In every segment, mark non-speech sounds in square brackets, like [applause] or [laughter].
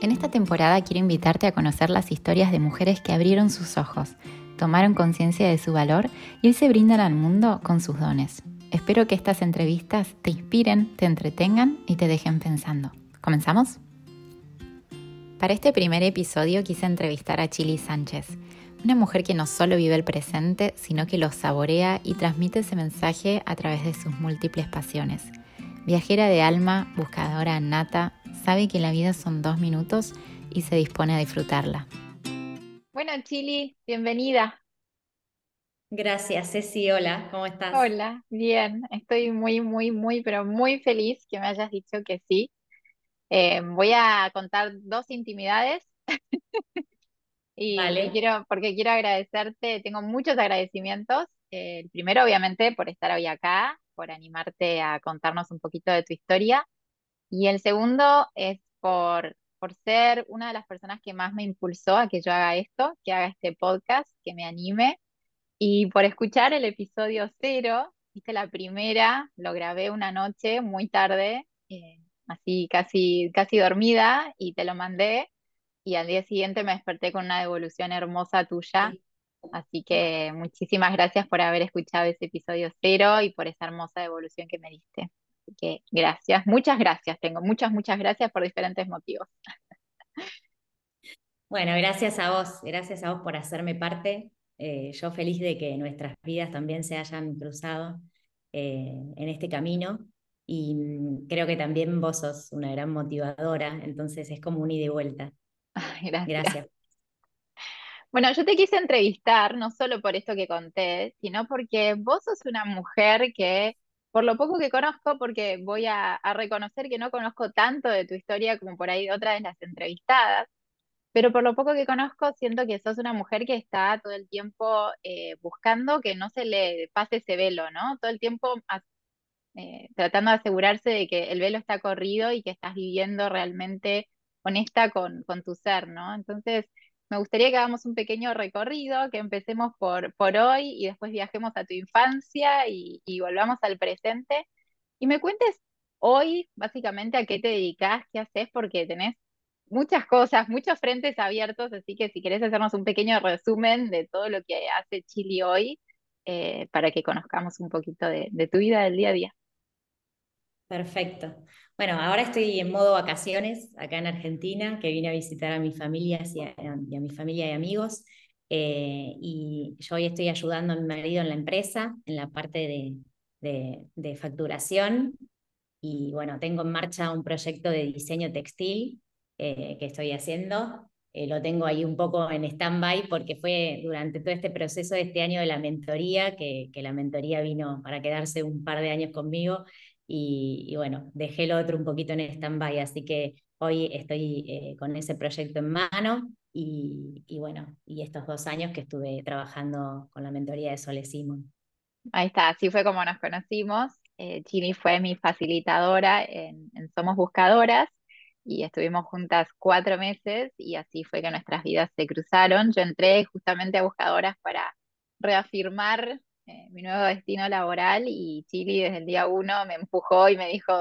En esta temporada quiero invitarte a conocer las historias de mujeres que abrieron sus ojos, tomaron conciencia de su valor y se brindan al mundo con sus dones. Espero que estas entrevistas te inspiren, te entretengan y te dejen pensando. ¿Comenzamos? Para este primer episodio quise entrevistar a Chili Sánchez, una mujer que no solo vive el presente, sino que lo saborea y transmite ese mensaje a través de sus múltiples pasiones. Viajera de alma, buscadora nata, sabe que la vida son dos minutos y se dispone a disfrutarla. Bueno, Chili, bienvenida. Gracias, Ceci. Hola, ¿cómo estás? Hola, bien. Estoy muy, muy, muy, pero muy feliz que me hayas dicho que sí. Eh, voy a contar dos intimidades [laughs] y, quiero, porque quiero agradecerte, tengo muchos agradecimientos. Eh, el primero, obviamente, por estar hoy acá, por animarte a contarnos un poquito de tu historia. Y el segundo es por, por ser una de las personas que más me impulsó a que yo haga esto, que haga este podcast, que me anime. Y por escuchar el episodio cero, viste la primera, lo grabé una noche muy tarde, eh, así casi, casi dormida, y te lo mandé. Y al día siguiente me desperté con una devolución hermosa tuya. Así que muchísimas gracias por haber escuchado ese episodio cero y por esa hermosa devolución que me diste que gracias, muchas gracias, tengo muchas, muchas gracias por diferentes motivos. Bueno, gracias a vos, gracias a vos por hacerme parte. Eh, yo feliz de que nuestras vidas también se hayan cruzado eh, en este camino y mm, creo que también vos sos una gran motivadora, entonces es como un ida y vuelta. gracias. gracias. Bueno, yo te quise entrevistar no solo por esto que conté, sino porque vos sos una mujer que por lo poco que conozco, porque voy a, reconocer que no conozco tanto de tu historia como por ahí otra de las entrevistadas, pero por lo poco que conozco, siento que sos una mujer que está todo el tiempo eh, buscando que no se le pase ese velo, ¿no? Todo el tiempo eh, tratando de asegurarse de que el velo está corrido y que estás viviendo realmente honesta con, con tu ser, ¿no? Entonces, me gustaría que hagamos un pequeño recorrido, que empecemos por, por hoy y después viajemos a tu infancia y, volvamos al presente. Y me cuentes hoy, básicamente, a qué te dedicas, qué haces, porque tenés muchas cosas, muchos frentes abiertos, así que si querés hacernos un pequeño resumen de todo lo que hace Chile hoy, eh, para que conozcamos un poquito de, de tu vida del día a día. Perfecto. Bueno, ahora estoy en modo vacaciones acá en Argentina, que vine a visitar a mis familias y a, mi familia y amigos. Eh, y yo hoy estoy ayudando a mi marido en la empresa, en la parte de, facturación. Y bueno, tengo en marcha un proyecto de diseño textil eh, que estoy haciendo. Eh, lo tengo ahí un poco en stand-by porque fue durante todo este proceso de este año de la mentoría, que, que la mentoría vino para quedarse un par de años conmigo y, bueno, dejé el otro un poquito en stand-by, así que hoy estoy eh, con ese proyecto en mano y, bueno, y estos dos años que estuve trabajando con la mentoría de Sole Simon. Ahí está, así fue como nos conocimos. Eh, Chini fue mi facilitadora en, Somos Buscadoras y estuvimos juntas cuatro meses y así fue que nuestras vidas se cruzaron. Yo entré justamente a Buscadoras para reafirmar eh, mi nuevo destino laboral y Chili desde el día uno me empujó y me dijo,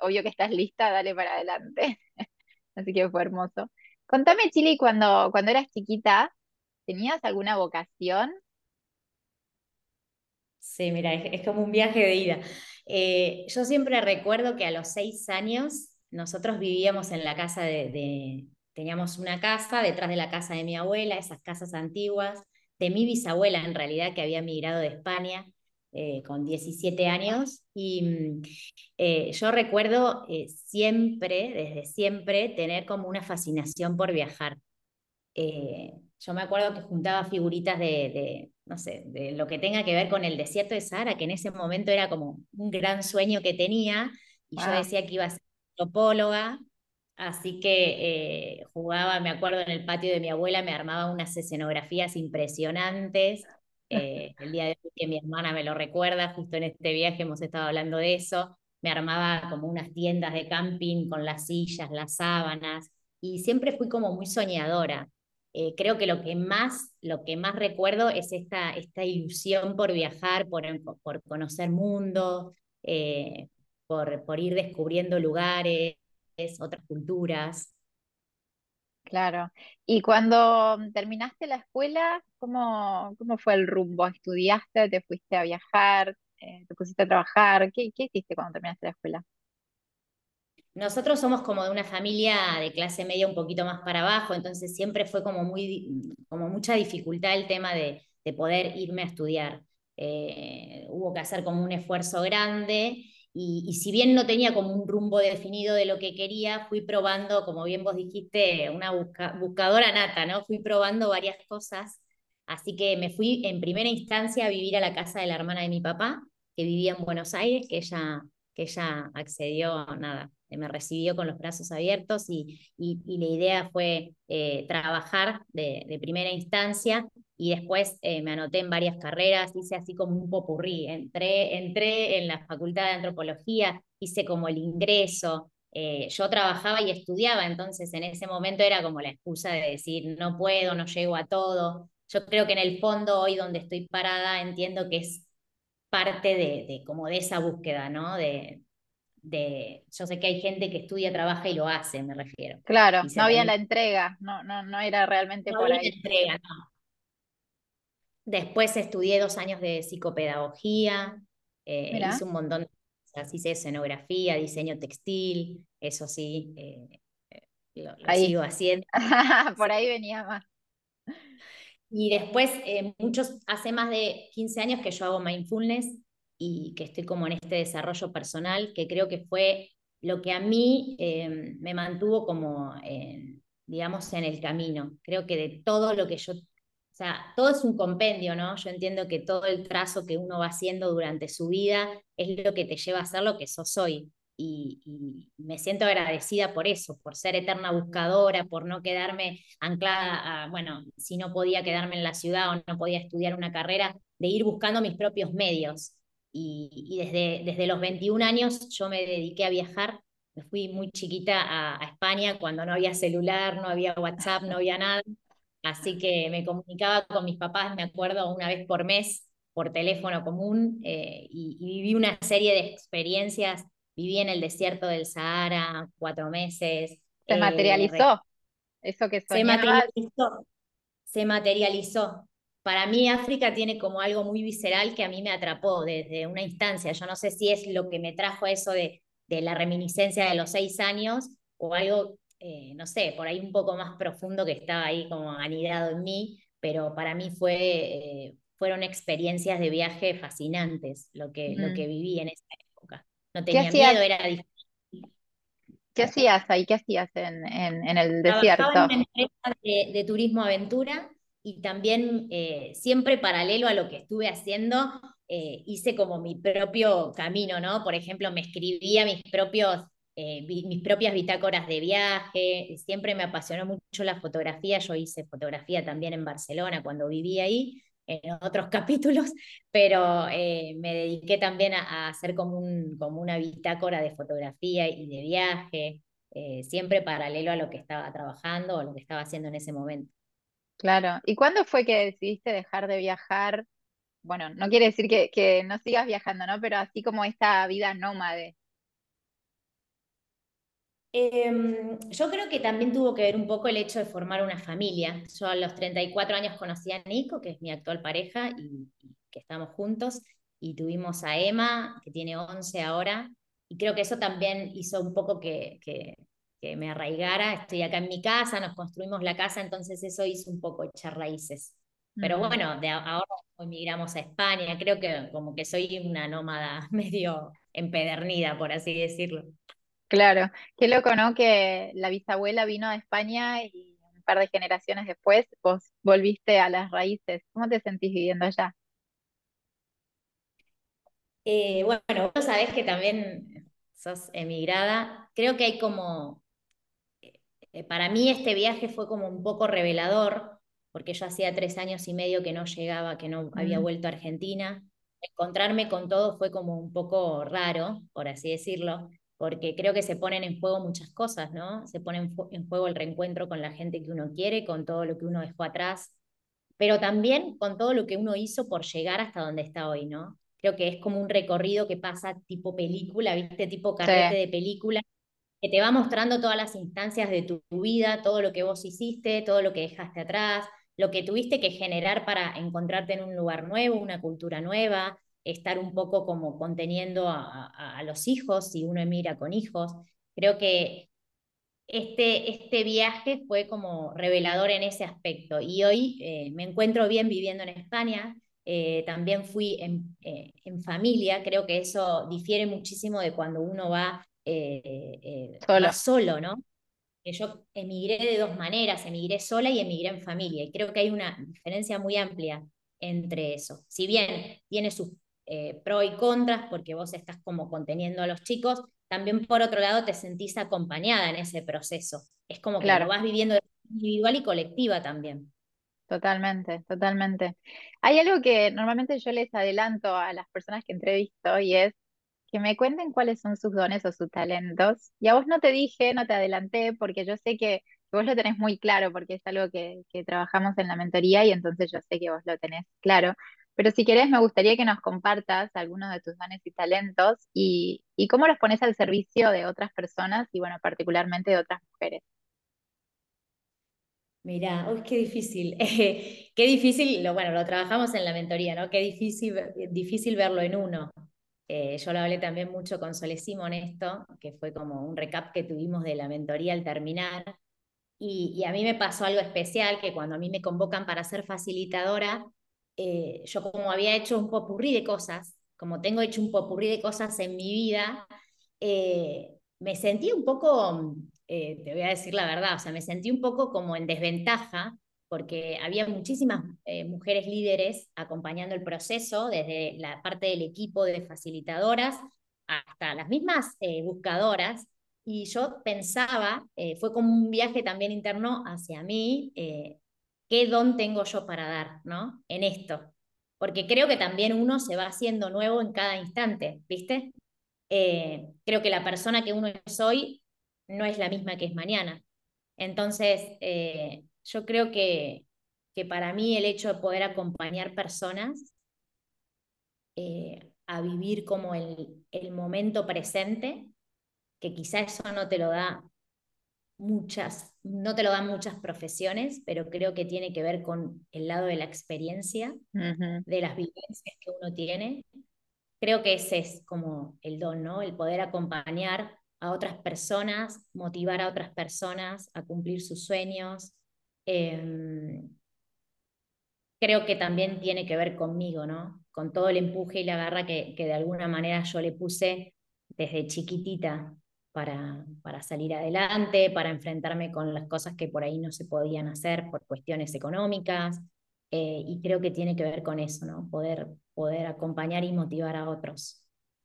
obvio que estás lista, dale para adelante. [laughs] Así que fue hermoso. Contame, Chili, cuando, cuando eras chiquita, ¿tenías alguna vocación? Sí, mira, es, como un viaje de ida. Eh, yo siempre recuerdo que a los seis años nosotros vivíamos en la casa de, teníamos una casa detrás de la casa de mi abuela, esas casas antiguas, de mi bisabuela en realidad, que había migrado de España eh, con 17 años. Y mm, eh, yo recuerdo eh, siempre, desde siempre, tener como una fascinación por viajar. yo me acuerdo que juntaba figuritas de, no sé, de lo que tenga que ver con el desierto de Sahara, que en ese momento era como un gran sueño que tenía, y yo decía que iba a ser antropóloga, Así que eh, jugaba, me acuerdo, en el patio de mi abuela, me armaba unas escenografías impresionantes. [laughs] Eh, el día de hoy que mi hermana me lo recuerda, justo en este viaje hemos estado hablando de eso. Me armaba como unas tiendas de camping con las sillas, las sábanas, y siempre fui como muy soñadora. Eh, creo que lo que más, lo que más recuerdo es esta, esta ilusión por viajar, por, por conocer mundo, por, por ir descubriendo lugares otras culturas. Claro. Y cuando terminaste la escuela, ¿cómo, cómo fue el rumbo? ¿Estudiaste? ¿Te fuiste a viajar? Eh, ¿te pusiste a trabajar? ¿Qué, qué hiciste cuando terminaste la escuela? Nosotros somos como de una familia de clase media un poquito más para abajo, entonces siempre fue como, muy, como mucha dificultad el tema de, de poder irme a estudiar. Eh, hubo que hacer como un esfuerzo grande y, y, si bien no tenía como un rumbo definido de lo que quería, fui probando, como bien vos dijiste, una busca, buscadora nata, ¿no? Fui probando varias cosas, así que me fui en primera instancia a vivir a la casa de la hermana de mi papá, que vivía en Buenos Aires, que ella, que ella accedió, nada, me recibió con los brazos abiertos y, y, y la idea fue eh, trabajar de, de, primera instancia y después eh, me anoté en varias carreras, hice así como un popurrí, entré, entré en la facultad de antropología, hice como el ingreso, eh, yo trabajaba y estudiaba, entonces en ese momento era como la excusa de decir, no puedo, no llego a todo. Yo creo que en el fondo, hoy donde estoy parada, entiendo que es parte de, de como de esa búsqueda, ¿no? De, de, yo sé que hay gente que estudia, trabaja y lo hace, me refiero. Claro, no había la entrega, no, no, no era realmente no por había ahí. entrega, no. Después estudié dos años de psicopedagogía, eh, hice un montón de cosas, hice escenografía, diseño textil, eso sí, eh, lo, lo sigo haciendo. [laughs] por ahí venía más. Y después, eh, muchos, hace más de 15 años que yo hago mindfulness y que estoy como en este desarrollo personal, que creo que fue lo que a mí eh, me mantuvo como, eh, digamos, en el camino. Creo que de todo lo que yo, sea, todo es un compendio, ¿no? Yo entiendo que todo el trazo que uno va haciendo durante su vida es lo que te lleva a ser lo que sos hoy. Y, me siento agradecida por eso, por ser eterna buscadora, por no quedarme anclada bueno, si no podía quedarme en la ciudad o no podía estudiar una carrera, de ir buscando mis propios medios. Y, desde, desde los 21 años yo me dediqué a viajar. Me fui muy chiquita a, España cuando no había celular, no había WhatsApp, no había nada. Así que me comunicaba con mis papás, me acuerdo, una vez por mes por teléfono común eh, y, y, viví una serie de experiencias. Viví en el desierto del Sahara cuatro meses. Se eh, materializó eso que. Se materializó. Se materializó para mí África tiene como algo muy visceral que a mí me atrapó desde una instancia. Yo no sé si es lo que me trajo eso de, de la reminiscencia de los seis años o algo, eh, no sé, por ahí un poco más profundo que estaba ahí como anidado en mí, pero para mí fue, eh, fueron experiencias de viaje fascinantes lo que, mm. lo que viví en esa época. No tenía miedo, era difícil. ¿Qué hacías ahí? ¿Qué hacías en, en, en el desierto? Trabajaba en una empresa de, de turismo aventura y también eh, siempre paralelo a lo que estuve haciendo, eh, hice como mi propio camino, ¿no? Por ejemplo, me escribía mis, propios, eh, mis propias bitácoras de viaje, siempre me apasionó mucho la fotografía, yo hice fotografía también en Barcelona cuando viví ahí, en otros [laughs] capítulos, pero me dediqué también a, hacer como, un, como una bitácora de fotografía y de viaje, siempre paralelo a lo que estaba trabajando o lo que estaba haciendo en ese momento. Claro. ¿Y cuándo fue que decidiste dejar de viajar? Bueno, no quiere decir que, que no sigas viajando, ¿no? Pero así como esta vida nómade. Eh, yo creo que también tuvo que ver un poco el hecho de formar una familia. Yo a los 34 años conocí a Nico, que es mi actual pareja, y, y que estamos juntos, y tuvimos a Emma, que tiene 11 ahora, y creo que eso también hizo un poco que, que que me arraigara, estoy acá en mi casa, nos construimos la casa, entonces eso hizo un poco echar raíces. Pero bueno, de ahora emigramos a España, creo que como que soy una nómada [laughs] medio empedernida, por así decirlo. Claro, qué loco, ¿no? Que la bisabuela vino a España y un par de generaciones después vos volviste a las raíces. ¿Cómo te sentís viviendo allá? Eh, bueno, vos sabés que también sos emigrada. Creo que hay como eh, para mí este viaje fue como un poco revelador, porque yo hacía tres años y medio que no llegaba, que no mm. había vuelto a Argentina. Encontrarme con todo fue como un poco raro, por así decirlo, porque creo que se ponen en juego muchas cosas, ¿no? Se pone en, juego el reencuentro con la gente que uno quiere, con todo lo que uno dejó atrás, pero también con todo lo que uno hizo por llegar hasta donde está hoy, ¿no? Creo que es como un recorrido que pasa tipo película, ¿viste? Tipo carrete sí. de película, que te va mostrando todas las instancias de tu, vida, todo lo que vos hiciste, todo lo que dejaste atrás, lo que tuviste que generar para encontrarte en un lugar nuevo, una cultura nueva, estar un poco como conteniendo a, los hijos, si uno emigra con hijos. Creo que este, este viaje fue como revelador en ese aspecto y hoy eh, me encuentro bien viviendo en España. Eh, también fui en, eh, en, familia, creo que eso difiere muchísimo de cuando uno va solo. solo, ¿no? Yo emigré de dos maneras, emigré sola y emigré en familia, y creo que hay una diferencia muy amplia entre eso. Si bien tiene sus eh, pro y contras, porque vos estás como conteniendo a los chicos, también por otro lado te sentís acompañada en ese proceso. Es como que lo vas viviendo de individual y colectiva también. Totalmente, totalmente. Hay algo que normalmente yo les adelanto a las personas que entrevisto y es que me cuenten cuáles son sus dones o sus talentos. Y a vos no te dije, no te adelanté, porque yo sé que vos lo tenés muy claro, porque es algo que, que trabajamos en la mentoría y entonces yo sé que vos lo tenés claro. Pero si querés, me gustaría que nos compartas algunos de tus dones y talentos y, cómo los pones al servicio de otras personas y, bueno, particularmente de otras mujeres. Mirá, uy, qué difícil. [laughs] qué difícil, lo, bueno, lo trabajamos en la mentoría, ¿no? Qué difícil, difícil verlo en uno. Eh, yo lo hablé también mucho con Sole Simón esto, que fue como un recap que tuvimos de la mentoría al terminar. Y, y, a mí me pasó algo especial, que cuando a mí me convocan para ser facilitadora, eh, yo como había hecho un popurrí de cosas, como tengo hecho un popurrí de cosas en mi vida, eh, me sentí un poco, eh, te voy a decir la verdad, o sea, me sentí un poco como en desventaja porque había muchísimas mujeres líderes acompañando el proceso, desde la parte del equipo de facilitadoras hasta las mismas buscadoras, y yo pensaba, fue como un viaje también interno hacia mí, qué don tengo yo para dar, ¿no? En esto. Porque creo que también uno se va haciendo nuevo en cada instante, ¿viste? Eh, creo que la persona que uno es hoy no es la misma que es mañana. Entonces, eh, yo creo que, que para mí el hecho de poder acompañar personas eh, a vivir como el, el momento presente, que quizá eso no te lo da muchas, no te lo dan muchas profesiones, pero creo que tiene que ver con el lado de la experiencia, de las vivencias que uno tiene. Creo que ese es como el don, ¿no? El poder acompañar a otras personas, motivar a otras personas a cumplir sus sueños. Em, creo que también tiene que ver conmigo, ¿no? Con todo el empuje y la garra que, que de alguna manera yo le puse desde chiquitita para, para, salir adelante, para enfrentarme con las cosas que por ahí no se podían hacer por cuestiones económicas. Eh, y creo que tiene que ver con eso, ¿no? Poder, poder acompañar y motivar a otros.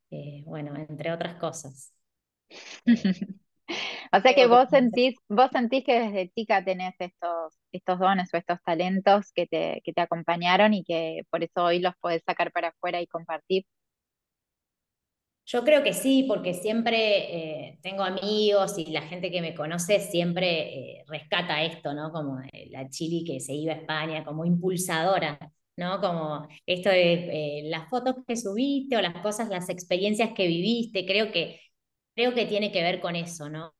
Eh, bueno, entre otras cosas. [laughs] o sea que vos sentís, vos sentís que desde chica tenés estos, estos dones o estos talentos que te, que te acompañaron y que por eso hoy los podés sacar para afuera y compartir. Yo creo que sí, porque siempre eh, tengo amigos y la gente que me conoce siempre eh, rescata esto, ¿no? Como eh, la Chili que se iba a España, como impulsadora, ¿no? Como esto de las fotos que subiste o las cosas, las experiencias que viviste, creo que, creo que tiene que ver con eso, ¿no?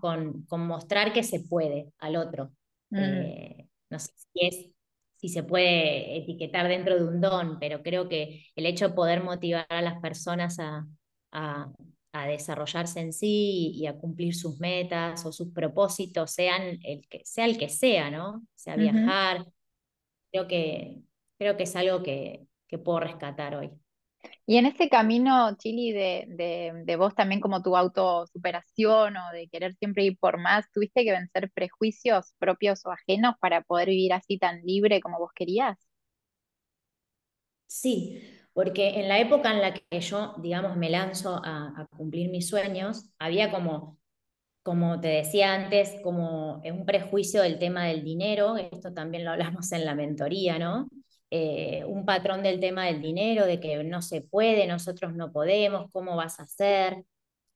Con, con mostrar que se puede al otro. Mm. no sé si es si se puede etiquetar dentro de un don, pero creo que el hecho de poder motivar a las personas a, a, desarrollarse en sí y, a cumplir sus metas o sus propósitos, sean el que, sea el que sea, ¿no? Sea viajar. Creo que, creo que es algo que, que puedo rescatar hoy. Y en ese camino, Chili, de, de, de, vos también como tu autosuperación o de querer siempre ir por más, ¿tuviste que vencer prejuicios propios o ajenos para poder vivir así tan libre como vos querías? Sí, porque en la época en la que yo, digamos, me lanzo a, cumplir mis sueños, había como, como te decía antes, como un prejuicio del tema del dinero, esto también lo hablamos en la mentoría, ¿no? Eh, un patrón del tema del dinero, de que no se puede, nosotros no podemos, ¿cómo vas a hacer?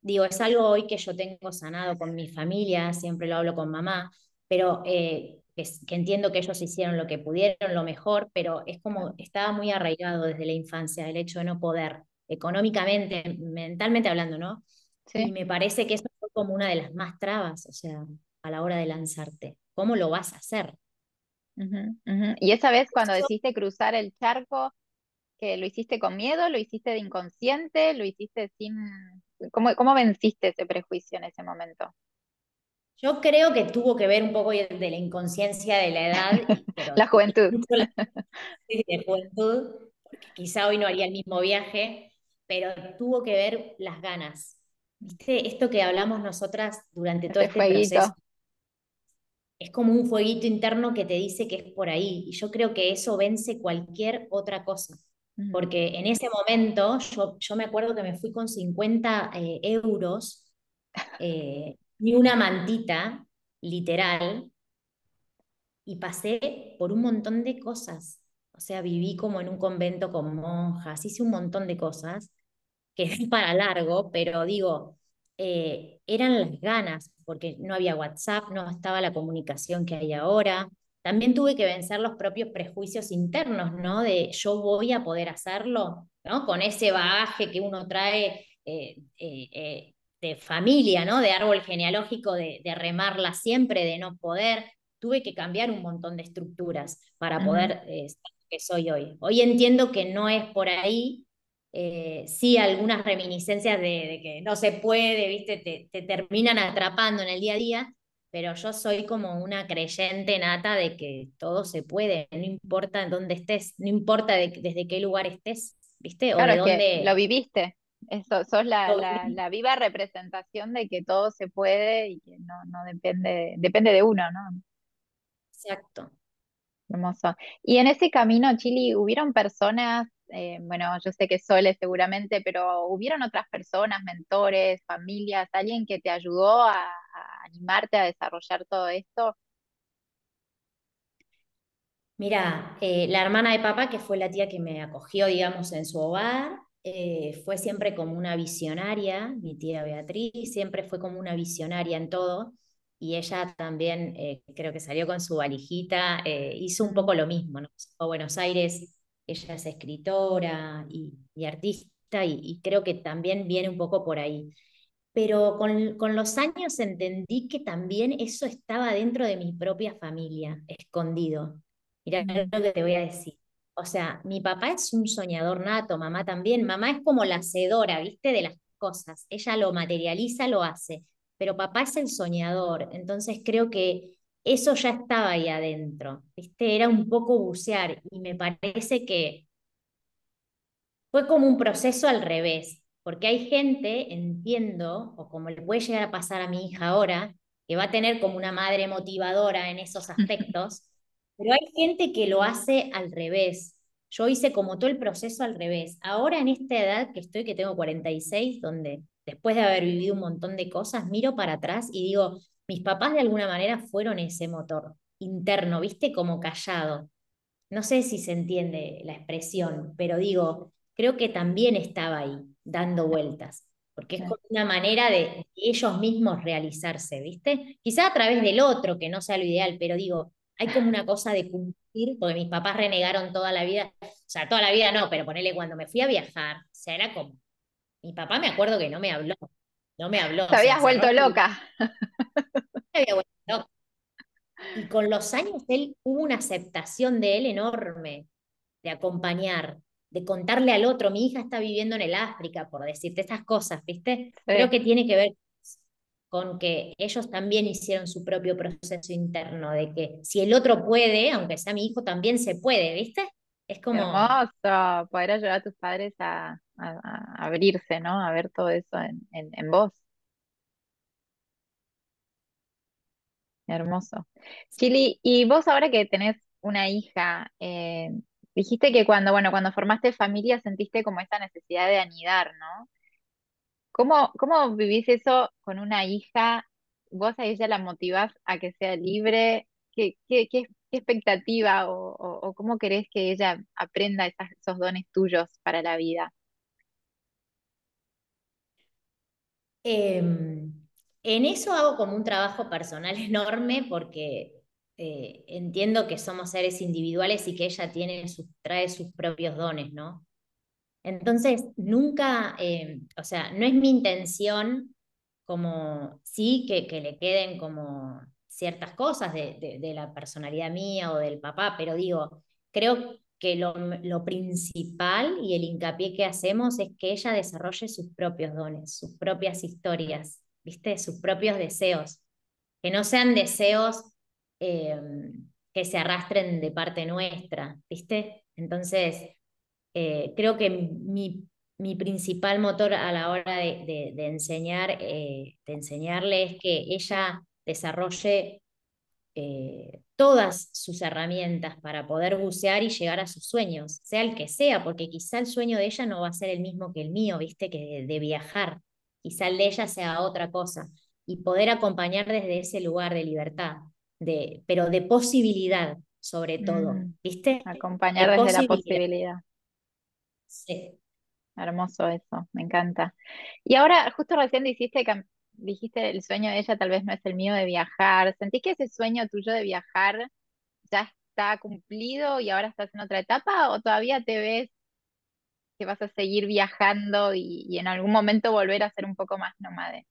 Digo, es algo hoy que yo tengo sanado con mi familia, siempre lo hablo con mamá, pero eh, que, entiendo que ellos hicieron lo que pudieron, lo mejor, pero es como estaba muy arraigado desde la infancia el hecho de no poder, económicamente, mentalmente hablando, ¿no? Y me parece que eso como una de las más trabas, o sea, a la hora de lanzarte. ¿Cómo lo vas a hacer? Y esa vez cuando decidiste cruzar el charco, que lo hiciste con miedo, lo hiciste de inconsciente, lo hiciste sin... ¿Cómo, cómo venciste ese prejuicio en ese momento? Yo creo que tuvo que ver un poco de la inconsciencia de la edad. [laughs] la juventud. [laughs] de juventud, porque quizá hoy no haría el mismo viaje, pero tuvo que ver las ganas. ¿Viste? Esto que hablamos nosotras durante todo este proceso. Es como un fueguito interno que te dice que es por ahí. Y yo creo que eso vence cualquier otra cosa. Porque en ese momento yo, yo me acuerdo que me fui con 50 eh, euros eh, y una mantita, literal, y pasé por un montón de cosas. O sea, viví como en un convento con monjas, hice un montón de cosas, que es [laughs] para largo, pero digo, eh, eran las ganas, porque no había WhatsApp, no estaba la comunicación que hay ahora, también tuve que vencer los propios prejuicios internos, ¿no? De yo voy a poder hacerlo, ¿no? Con ese bagaje que uno trae eh, eh, de familia, ¿no? De árbol genealógico, de, remarla siempre, de no poder. Tuve que cambiar un montón de estructuras para poder ser lo que soy hoy. Hoy entiendo que no es por ahí, sí algunas reminiscencias de, que no se puede, ¿viste? Te, te, terminan atrapando en el día a día, pero yo soy como una creyente nata de que todo se puede, no importa dónde estés, no importa desde qué lugar estés, ¿viste? O claro, de dónde... lo viviste. Eso, sos la, la, viva representación de que todo se puede y que no, no depende, depende de uno, ¿no? Exacto. Hermoso. Y en ese camino, Chili, ¿hubieron personas, eh, bueno, yo sé que Sole seguramente, pero ¿hubieron otras personas, mentores, familias, alguien que te ayudó a, animarte a desarrollar todo esto? Mira, eh, la hermana de papá, que fue la tía que me acogió, digamos, en su hogar, eh, fue siempre como una visionaria, mi tía Beatriz, siempre fue como una visionaria en todo, y ella también eh, creo que salió con su valijita, hizo un poco lo mismo, ¿no? A Buenos Aires, ella es escritora y, artista, y creo que también viene un poco por ahí pero con, los años entendí que también eso estaba dentro de mi propia familia, escondido. Mira lo que te voy a decir. O sea, mi papá es un soñador nato, mamá también. Mamá es como la hacedora, ¿viste? De las cosas. Ella lo materializa, lo hace. Pero papá es el soñador. Entonces creo que eso ya estaba ahí adentro, ¿viste? Era un poco bucear y me parece que fue como un proceso al revés. Porque hay gente, entiendo, o como le puede llegar a pasar a mi hija ahora, que va a tener como una madre motivadora en esos [laughs] aspectos, pero hay gente que lo hace al revés. Yo hice como todo el proceso al revés. Ahora en esta edad que estoy, que tengo 46, donde después de haber vivido un montón de cosas, miro para atrás y digo, mis papás de alguna manera fueron ese motor interno, viste, como callado. No sé si se entiende la expresión, pero digo, creo que también estaba ahí dando vueltas, porque es como una manera de ellos mismos realizarse, ¿viste? Quizá a través del otro, que no sea lo ideal, pero digo, hay como una cosa de cumplir, porque mis papás renegaron toda la vida, o sea, toda la vida no, pero ponele cuando me fui a viajar, o sea, era como, mi papá me acuerdo que no me habló, no me habló. Te habías vuelto loca. Me había vuelto loca. Y con los años él hubo una aceptación de él enorme, de acompañar, de contarle al otro, mi hija está viviendo en el África, por decirte estas cosas, ¿viste? Creo que tiene que ver con que ellos también hicieron su propio proceso interno, de que si el otro puede, aunque sea mi hijo, también se puede, ¿viste? Es como... Hermoso, poder ayudar a tus padres a, abrirse, ¿no? A ver todo eso en, en, vos. Hermoso. Chili, y vos ahora que tenés una hija, eh, Dijiste que cuando, bueno, cuando formaste familia sentiste como esta necesidad de anidar, ¿no? ¿Cómo, cómo vivís eso con una hija? ¿Vos a ella la motivás a que sea libre? ¿Qué, qué, qué, expectativa o, cómo querés que ella aprenda esos dones tuyos para la vida? Em, en eso hago como un trabajo personal [laughs] enorme porque eh, entiendo que somos seres individuales y que ella tiene trae sus propios dones, ¿no? Entonces, nunca, eh, o sea, no es mi intención como sí que, que le queden como ciertas cosas de, de, la personalidad mía o del papá, pero digo, creo que lo, lo, principal y el hincapié que hacemos es que ella desarrolle sus propios dones, sus propias historias, ¿viste? Sus propios deseos, que no sean deseos eh, que se arrastren de parte nuestra, ¿viste? Entonces, eh, creo que mi, mi, principal motor a la hora de, de, enseñar, eh, de enseñarle es que ella desarrolle eh, todas sus herramientas para poder bucear y llegar a sus sueños, sea el que sea, porque quizá el sueño de ella no va a ser el mismo que el mío, viste, que de, viajar, quizá el de ella sea otra cosa, y poder acompañar desde ese lugar de libertad, de, pero de posibilidad sobre todo, mm, viste. Acompañar desde la posibilidad. Sí. Hermoso eso, me encanta. Y ahora, justo recién dijiste que dijiste el sueño de ella tal vez no es el mío de viajar. ¿Sentís que ese sueño tuyo de viajar ya está cumplido y ahora estás en otra etapa o todavía te ves que vas a seguir viajando y, en algún momento volver a ser un poco más nómade?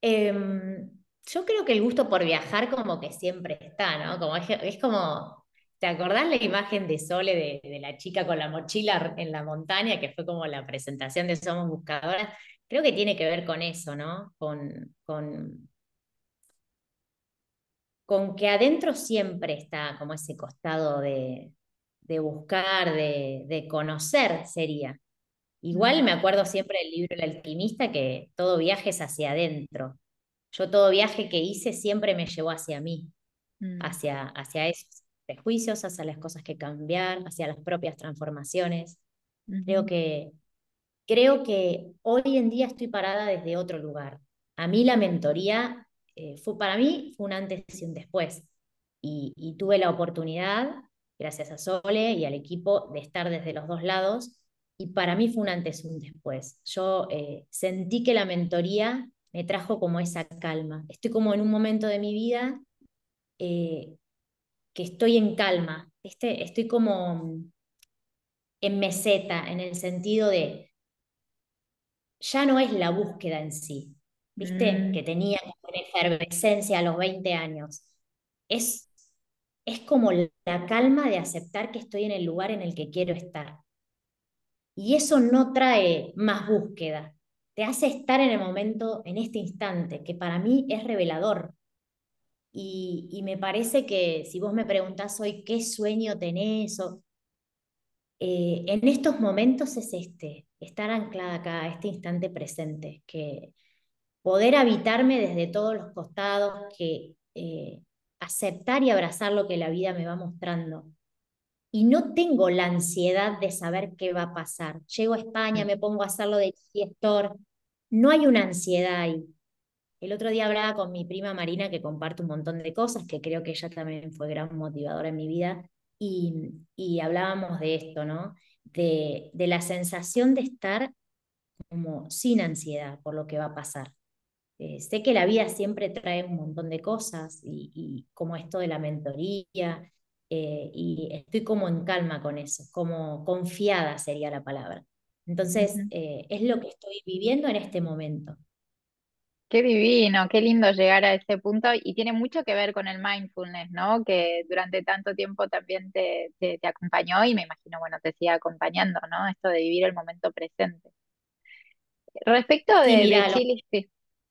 Em, yo creo que el gusto por viajar como que siempre está, ¿no? Como es, como, ¿te acordás la imagen de Sole de, de, la chica con la mochila en la montaña, que fue como la presentación de Somos Buscadoras? creo que tiene que ver con eso, ¿no? Con, con, con que adentro siempre está como ese costado de, buscar, de, conocer, sería. Igual me acuerdo siempre del libro El alquimista que todo viaje es hacia adentro. Yo todo viaje que hice siempre me llevó hacia mí, mm. hacia, hacia esos prejuicios, hacia las cosas que cambiar, hacia las propias transformaciones. Creo que creo que hoy en día estoy parada desde otro lugar. A mí la mentoría eh, fue para mí fue un antes y un después. Y, tuve la oportunidad, gracias a Sole y al equipo, de estar desde los dos lados. Y para mí fue un antes y un después. Yo eh, sentí que la mentoría me trajo como esa calma. Estoy como en un momento de mi vida eh, que estoy en calma. Estoy como en meseta, en el sentido de ya no es la búsqueda en sí, ¿viste? Mm. Que tenía efervescencia a los 20 años. Es, es como la calma de aceptar que estoy en el lugar en el que quiero estar. Y eso no trae más búsqueda, te hace estar en el momento, en este instante, que para mí es revelador. Y, me parece que si vos me preguntás hoy qué sueño tenés, o, eh, en estos momentos es este, estar anclada acá, a este instante presente, que poder habitarme desde todos los costados, que eh, aceptar y abrazar lo que la vida me va mostrando. Y no tengo la ansiedad de saber qué va a pasar. Llego a España, me pongo a hacerlo de gestor. No hay una ansiedad ahí. El otro día hablaba con mi prima Marina, que comparte un montón de cosas, que creo que ella también fue gran motivadora en mi vida, y, y hablábamos de esto, ¿no? de, la sensación de estar como sin ansiedad por lo que va a pasar. Eh, sé que la vida siempre trae un montón de cosas y, como esto de la mentoría, eh, y estoy como en calma con eso, como confiada sería la palabra. Entonces, eh, es lo que estoy viviendo en este momento. Qué divino, qué lindo llegar a ese punto y tiene mucho que ver con el mindfulness, ¿no? Que durante tanto tiempo también te, te, acompañó y me imagino, bueno, te sigue acompañando, ¿no? Esto de vivir el momento presente. Respecto de, Chile, sí.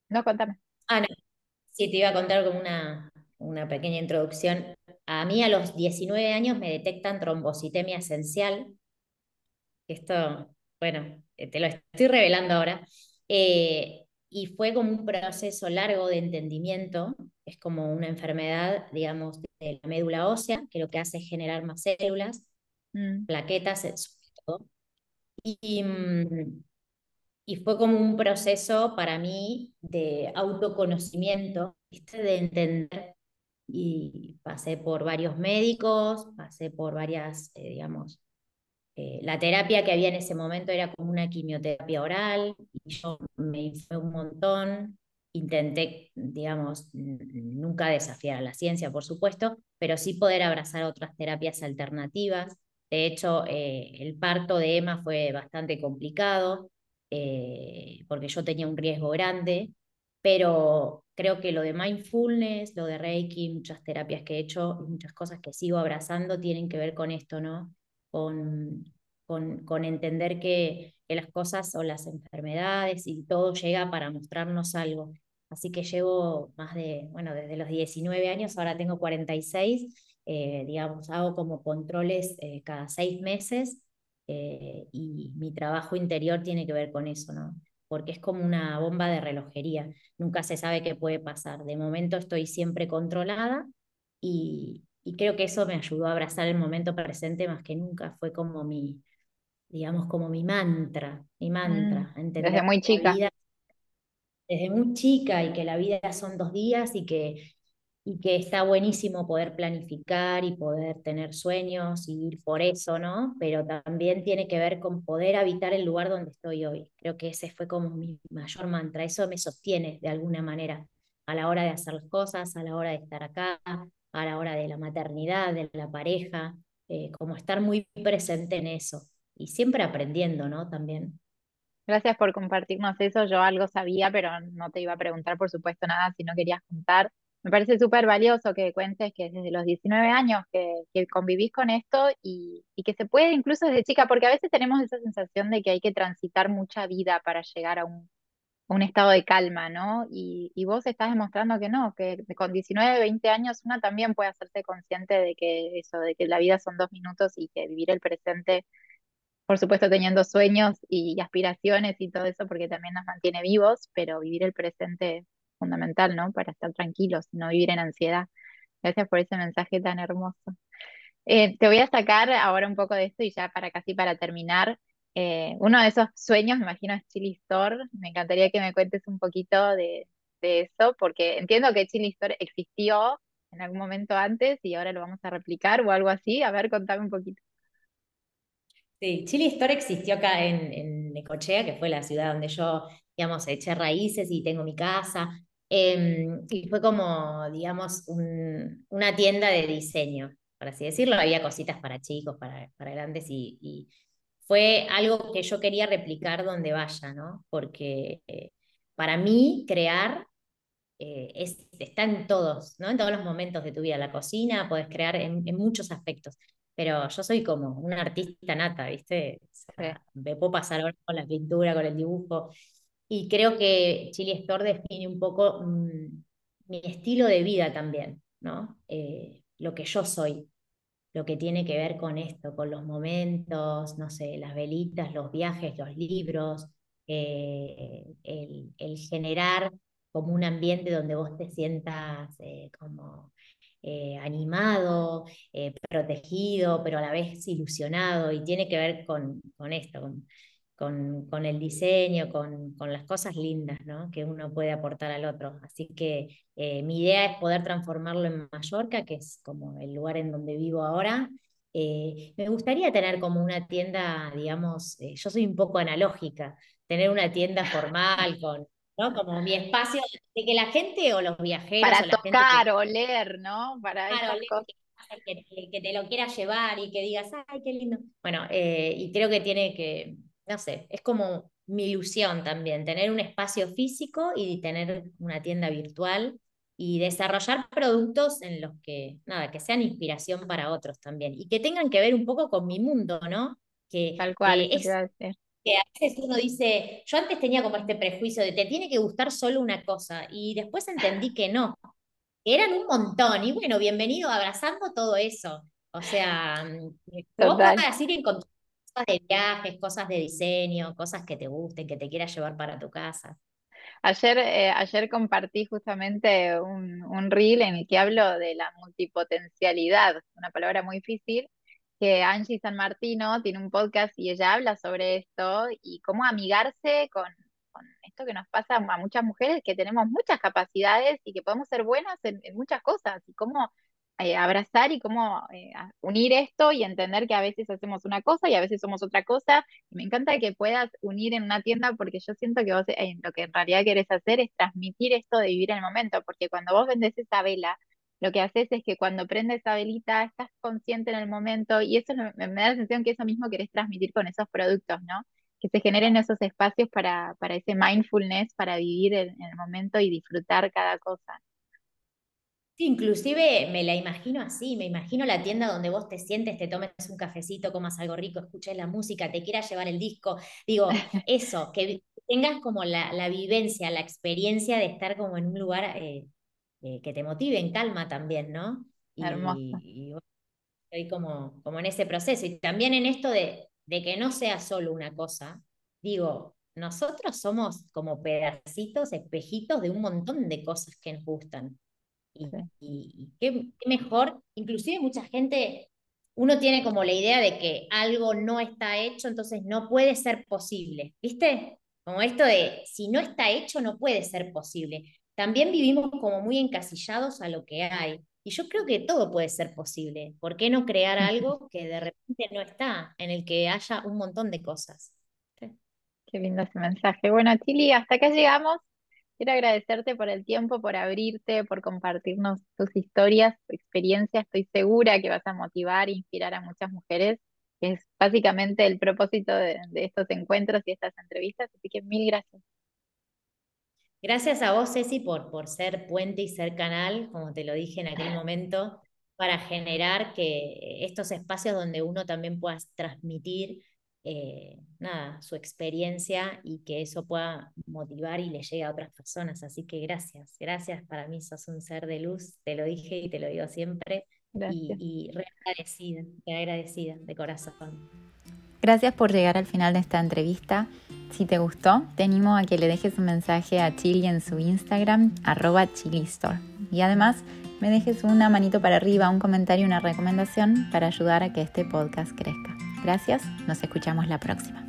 No, contame. Ah, no. Sí, te iba a contar como una, una pequeña introducción. A mí a los 19 años me detectan trombocitemia esencial. Esto, bueno, te lo estoy revelando ahora. Eh, y fue como un proceso largo de entendimiento, es como una enfermedad, digamos, de la médula ósea, que lo que hace es generar más células, mm. plaquetas, sobre todo. Y, mm, y, fue como un proceso para mí de autoconocimiento, de entender, y pasé por varios médicos, pasé por varias, eh, digamos, eh, la terapia que había en ese momento era como una quimioterapia oral y yo me hice un montón. Intenté, digamos, nunca desafiar a la ciencia, por supuesto, pero sí poder abrazar otras terapias alternativas. De hecho, eh, el parto de Emma fue bastante complicado. eh, porque yo tenía un riesgo grande, pero creo que lo de mindfulness, lo de Reiki, muchas terapias que he hecho, muchas cosas que sigo abrazando tienen que ver con esto, ¿no? Con, con, con entender que, las cosas o las enfermedades y todo llega para mostrarnos algo. Así que llevo más de, bueno, desde los 19 años, ahora tengo 46, eh, digamos, hago como controles eh, cada seis meses eh, y mi trabajo interior tiene que ver con eso, ¿no? Porque es como una bomba de relojería, nunca se sabe qué puede pasar. De momento estoy siempre controlada y, y creo que eso me ayudó a abrazar el momento presente más que nunca, fue como mi, digamos, como mi mantra, mi mantra, mm, entender desde muy chica. vida desde muy chica y que la vida son dos días y que, y que está buenísimo poder planificar y poder tener sueños y ir por eso, ¿no? Pero también tiene que ver con poder habitar el lugar donde estoy hoy. Creo que ese fue como mi mayor mantra. Eso me sostiene de alguna manera a la hora de hacer las cosas, a la hora de estar acá, a la hora de la maternidad, de la pareja, eh, como estar muy presente en eso y siempre aprendiendo, ¿no? También. Gracias por compartirnos eso. Yo algo sabía, pero no te iba a preguntar, por supuesto, nada si no querías contar. Me parece súper valioso que cuentes que desde los 19 años que, convivís con esto y, y que se puede incluso desde chica, porque a veces tenemos esa sensación de que hay que transitar mucha vida para llegar a un, un estado de calma, ¿no? Y, y vos estás demostrando que no, que con 19, 20 años una también puede hacerse consciente de que eso, de que la vida son dos minutos y que vivir el presente por supuesto teniendo sueños y aspiraciones y todo eso, porque también nos mantiene vivos, pero vivir el presente es fundamental, ¿no? Para estar tranquilos, no vivir en ansiedad. Gracias por ese mensaje tan hermoso. Eh, te voy a sacar ahora un poco de esto y ya para casi para terminar, eh, uno de esos sueños, me imagino, es Chili Store. Me encantaría que me cuentes un poquito de, de eso, porque entiendo que Chili Store existió en algún momento antes y ahora lo vamos a replicar o algo así. A ver, contame un poquito. Sí, Chili Store existió acá en, en Necochea, que fue la ciudad donde yo, digamos, eché raíces y tengo mi casa. Em, y fue como, digamos, un- una tienda de diseño, por así decirlo. Había cositas para chicos, para, para grandes, y fue algo que yo quería replicar donde vaya, ¿no? Porque eh, para mí crear eh, es, está en todos, ¿no? En todos los momentos de tu vida. La cocina puedes crear en, en muchos aspectos, pero yo soy como una artista nata, ¿viste? O sea, me puedo pasar horas con la pintura, con el dibujo, y creo que Chili Store define un poco mm, mi estilo de vida también, ¿no? Eh, lo que yo soy lo que tiene que ver con esto, con los momentos, no sé, las velitas, los viajes, los libros, eh, el, generar como un ambiente donde vos te sientas eh, como eh, animado, protegido, pero a la vez ilusionado, y tiene que ver con, con esto, con, con el diseño, con, con las cosas lindas, ¿no? que uno puede aportar al otro. Así que eh, mi idea es poder transformarlo en Mallorca, que es como el lugar en donde vivo ahora. Eh, me gustaría tener como una tienda, digamos, eh, yo soy un poco analógica, tener una tienda formal [laughs] con, ¿no? Como mi espacio, de que la gente o los viajeros para o la gente que tocar o leer, ¿no? Para Claro, esas cosas. que, te que te lo quieras llevar y que digas, ay, qué lindo. Bueno, eh, y creo que tiene que, no sé, es como mi ilusión también, tener un espacio físico y tener una tienda virtual y desarrollar productos en los que, nada, que sean inspiración para otros también y que tengan que ver un poco con mi mundo, ¿no? Tal Que, cual, que es a decir. que a veces uno dice, yo antes tenía como este prejuicio de te tiene que gustar solo una cosa y después entendí que no, eran un montón, y bueno, bienvenido abrazando todo eso. O sea, mm, que vos Total. puedas ir encontrando cosas de viajes, cosas de diseño, cosas que te gusten, que te quieras llevar para tu casa. Ayer, eh, ayer compartí justamente un, un reel en el que hablo de la multipotencialidad, una palabra muy difícil, que Angie San Martino tiene un podcast y ella habla sobre esto y cómo amigarse con, con esto que nos pasa a muchas mujeres, que tenemos muchas capacidades y que podemos ser buenas en, en muchas cosas, y cómo eh, abrazar y cómo eh, unir esto y entender que a veces hacemos una cosa y a veces somos otra cosa me encanta que puedas unir en una tienda porque yo siento que vos eh, lo que en realidad querés hacer es transmitir esto de vivir en el momento, porque cuando vos vendés esa vela, lo que haces es que cuando prende esa velita estás consciente en el momento y eso me, me da la sensación que eso mismo querés transmitir con esos productos, ¿no? que se generen esos espacios para, para ese mindfulness, para vivir en, el momento y disfrutar cada cosa. Inclusive me la imagino así, me imagino la tienda donde vos te sientes, te tomes un cafecito, comas algo rico, escuches la música, te quieras llevar el disco. Digo, [laughs] eso, que tengas como la, vivencia, la experiencia de estar como en un lugar eh, eh, que te motive en calma también, ¿no? Hermoso. Y, estoy como, como en ese proceso. Y también en esto de, de que no sea solo una cosa, digo, nosotros somos como pedacitos, espejitos de un montón de cosas que nos gustan. Y, qué, mejor, inclusive mucha gente, uno tiene como la idea de que algo no está hecho, entonces no puede ser posible, ¿viste? Como esto de, si no está hecho, no puede ser posible. También vivimos como muy encasillados a lo que hay. Y yo creo que todo puede ser posible. ¿Por qué no crear [laughs] algo que de repente no está, en el que haya un montón de cosas? Qué lindo ese mensaje. Bueno, Chili, hasta acá llegamos. Quiero agradecerte por el tiempo, por abrirte, por compartirnos tus historias, tu experiencia. Estoy segura que vas a motivar e inspirar a muchas mujeres, que es básicamente el propósito de, estos encuentros y estas entrevistas. Así que mil gracias. Gracias a vos, Ceci, por, por ser puente y ser canal, como te lo dije en aquel momento, para generar que estos espacios donde uno también pueda transmitir eh, nada, su experiencia y que eso pueda motivar y le llegue a otras personas. Así que gracias, gracias. Para mí sos un ser de luz, te lo dije y te lo digo siempre. Y, y re agradecida, agradecida de corazón. Gracias por llegar al final de esta entrevista. Si te gustó, te animo a que le dejes un mensaje a Chili en su Instagram, arroba chilistore. Y además, me dejes una manito para arriba, un comentario, una recomendación para ayudar a que este podcast crezca. Gracias, nos escuchamos la próxima.